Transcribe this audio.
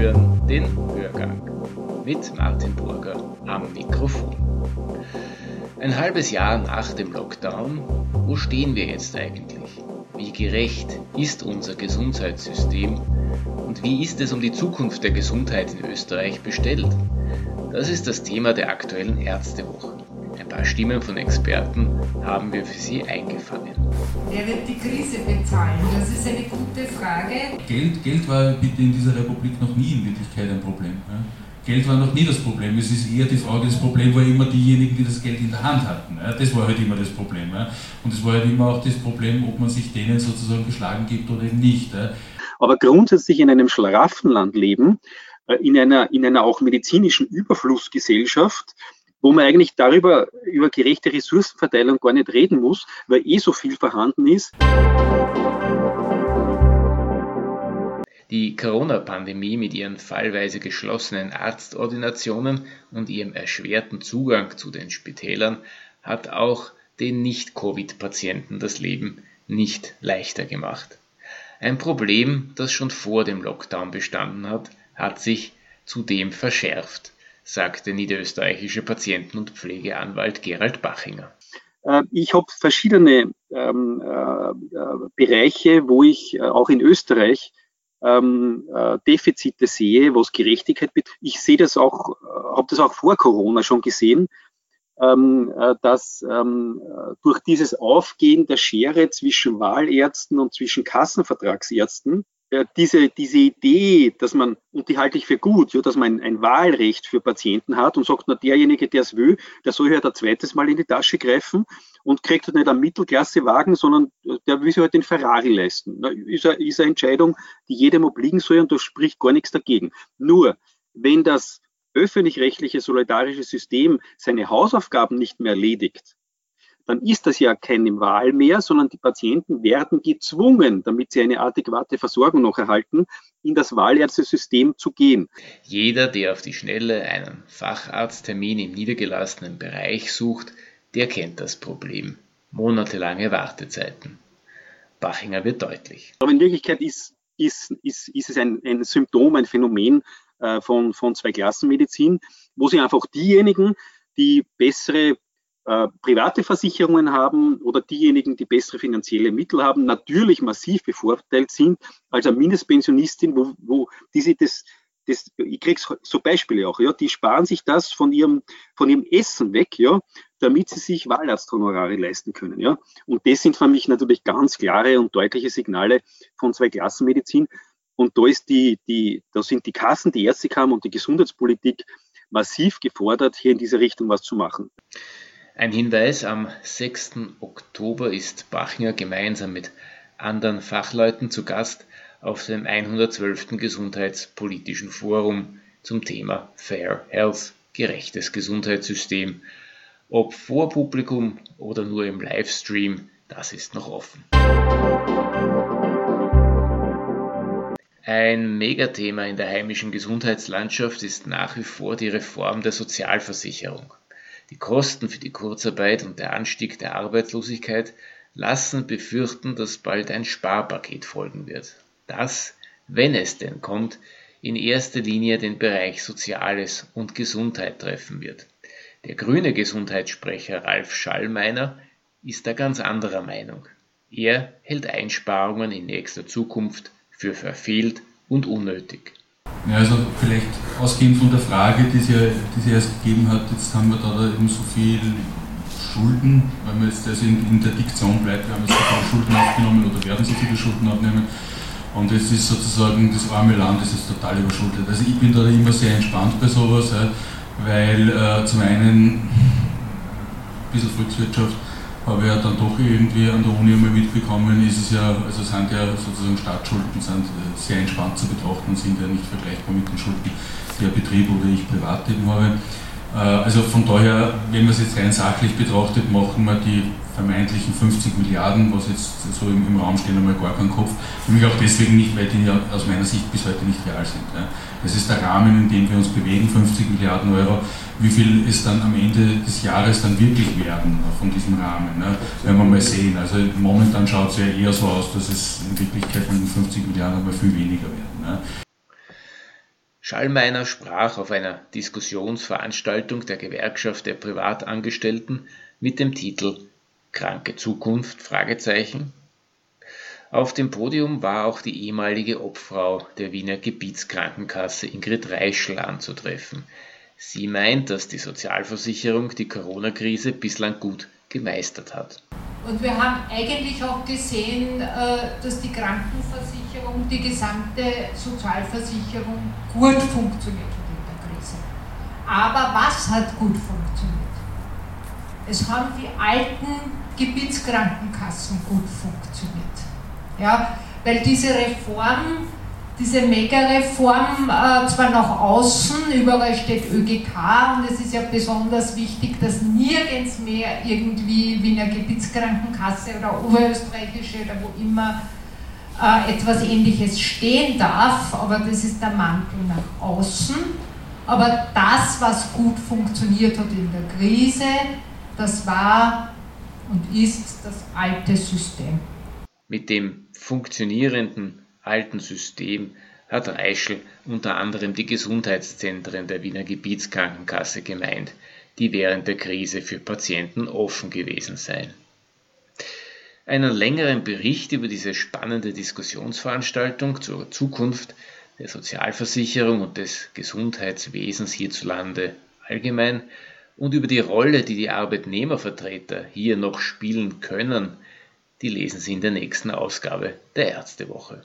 hören den Hörgang mit Martin Burger am Mikrofon. Ein halbes Jahr nach dem Lockdown, wo stehen wir jetzt eigentlich? Wie gerecht ist unser Gesundheitssystem und wie ist es um die Zukunft der Gesundheit in Österreich bestellt? Das ist das Thema der aktuellen Ärztewoche. Paar Stimmen von Experten haben wir für Sie eingefangen. Wer wird die Krise bezahlen? Das ist eine gute Frage. Geld, Geld war bitte in dieser Republik noch nie in Wirklichkeit ein Problem. Ja? Geld war noch nie das Problem. Es ist eher die Frage, das Problem war immer diejenigen, die das Geld in der Hand hatten. Ja? Das war halt immer das Problem. Ja? Und es war halt immer auch das Problem, ob man sich denen sozusagen geschlagen gibt oder eben nicht. Aber grundsätzlich in einem Schlaraffenland leben, äh, in einer, in einer auch medizinischen Überflussgesellschaft, wo man eigentlich darüber, über gerechte Ressourcenverteilung gar nicht reden muss, weil eh so viel vorhanden ist. Die Corona-Pandemie mit ihren fallweise geschlossenen Arztordinationen und ihrem erschwerten Zugang zu den Spitälern hat auch den Nicht-Covid-Patienten das Leben nicht leichter gemacht. Ein Problem, das schon vor dem Lockdown bestanden hat, hat sich zudem verschärft sagt der niederösterreichische Patienten- und Pflegeanwalt Gerald Bachinger. Äh, ich habe verschiedene ähm, äh, Bereiche, wo ich äh, auch in Österreich ähm, äh, Defizite sehe, was Gerechtigkeit betrifft. Ich sehe das auch, äh, habe das auch vor Corona schon gesehen, ähm, äh, dass ähm, durch dieses Aufgehen der Schere zwischen Wahlärzten und zwischen Kassenvertragsärzten diese, diese Idee, dass man, und die halte ich für gut, ja, dass man ein, Wahlrecht für Patienten hat und sagt, na, derjenige, der es will, der soll halt ein zweites Mal in die Tasche greifen und kriegt halt nicht einen Mittelklassewagen, sondern der will sich halt den Ferrari leisten. Na, ist, eine, ist eine Entscheidung, die jedem obliegen soll und da spricht gar nichts dagegen. Nur, wenn das öffentlich-rechtliche solidarische System seine Hausaufgaben nicht mehr erledigt, dann ist das ja keine Wahl mehr, sondern die Patienten werden gezwungen, damit sie eine adäquate Versorgung noch erhalten, in das Wahlärztesystem zu gehen. Jeder, der auf die Schnelle einen Facharzttermin im niedergelassenen Bereich sucht, der kennt das Problem. Monatelange Wartezeiten. Bachinger wird deutlich. Aber in Wirklichkeit ist, ist, ist, ist es ein, ein Symptom, ein Phänomen äh, von, von Zwei-Klassen-Medizin, wo sie einfach diejenigen, die bessere äh, private Versicherungen haben oder diejenigen, die bessere finanzielle Mittel haben, natürlich massiv bevorteilt sind als eine Mindestpensionistin, wo, wo die sich das, das, ich kriege so Beispiele auch, ja, die sparen sich das von ihrem, von ihrem Essen weg, ja, damit sie sich Wahlarzthonorare leisten können, ja. Und das sind für mich natürlich ganz klare und deutliche Signale von Zwei-Klassen-Medizin. Und da ist die, die, da sind die Kassen, die Ärztekammer und die Gesundheitspolitik massiv gefordert, hier in diese Richtung was zu machen. Ein Hinweis, am 6. Oktober ist Bachner gemeinsam mit anderen Fachleuten zu Gast auf dem 112. Gesundheitspolitischen Forum zum Thema Fair Health, gerechtes Gesundheitssystem. Ob vor Publikum oder nur im Livestream, das ist noch offen. Ein Megathema in der heimischen Gesundheitslandschaft ist nach wie vor die Reform der Sozialversicherung. Die Kosten für die Kurzarbeit und der Anstieg der Arbeitslosigkeit lassen befürchten, dass bald ein Sparpaket folgen wird, das, wenn es denn kommt, in erster Linie den Bereich Soziales und Gesundheit treffen wird. Der grüne Gesundheitssprecher Ralf Schallmeiner ist da ganz anderer Meinung. Er hält Einsparungen in nächster Zukunft für verfehlt und unnötig. Ja, also vielleicht ausgehend von der Frage, die ja die sie erst gegeben hat, jetzt haben wir da eben so viel Schulden, wenn man jetzt also in, in der Diktion bleibt, wir haben jetzt so viele Schulden aufgenommen oder werden so viele Schulden aufnehmen. Und es ist sozusagen das arme Land, das ist total überschuldet. Also ich bin da immer sehr entspannt bei sowas, weil äh, zum einen ein bisschen Volkswirtschaft habe ja dann doch irgendwie an der Uni einmal mitbekommen, ist es ja, also sind ja sozusagen Staatsschulden sind sehr entspannt zu betrachten und sind ja nicht vergleichbar mit den Schulden, die ein Betrieb oder ich privat eben habe. Äh, also von daher, wenn man es jetzt rein sachlich betrachtet, machen wir die vermeintlichen 50 Milliarden, was jetzt so im, im Raum stehen, einmal gar keinen Kopf. Für mich auch deswegen nicht, weil die ja aus meiner Sicht bis heute nicht real sind. Das ist der Rahmen, in dem wir uns bewegen, 50 Milliarden Euro. Wie viel es dann am Ende des Jahres dann wirklich werden von diesem Rahmen, ne? werden wir mal sehen. Also momentan schaut es ja eher so aus, dass es in Wirklichkeit mit den 50 Milliarden einmal viel weniger werden. Ne? Schallmeiner sprach auf einer Diskussionsveranstaltung der Gewerkschaft der Privatangestellten mit dem Titel Kranke Zukunft? Auf dem Podium war auch die ehemalige Obfrau der Wiener Gebietskrankenkasse Ingrid Reischl anzutreffen. Sie meint, dass die Sozialversicherung die Corona-Krise bislang gut gemeistert hat. Und wir haben eigentlich auch gesehen, äh, dass die Krankenversicherung, die gesamte Sozialversicherung gut funktioniert hat in der Krise. Aber was hat gut funktioniert? Es haben die alten Gebietskrankenkassen gut funktioniert. Ja, weil diese Reform diese Mega-Reform äh, zwar nach außen, überall steht ÖGK und es ist ja besonders wichtig, dass nirgends mehr irgendwie Wiener Gebietskrankenkasse oder Oberösterreichische oder wo immer äh, etwas ähnliches stehen darf, aber das ist der Mantel nach außen. Aber das, was gut funktioniert hat in der Krise, das war und ist das alte System. Mit dem funktionierenden alten System hat Reischl unter anderem die Gesundheitszentren der Wiener Gebietskrankenkasse gemeint, die während der Krise für Patienten offen gewesen seien. Einen längeren Bericht über diese spannende Diskussionsveranstaltung zur Zukunft der Sozialversicherung und des Gesundheitswesens hierzulande allgemein und über die Rolle, die die Arbeitnehmervertreter hier noch spielen können, die lesen Sie in der nächsten Ausgabe der Ärztewoche.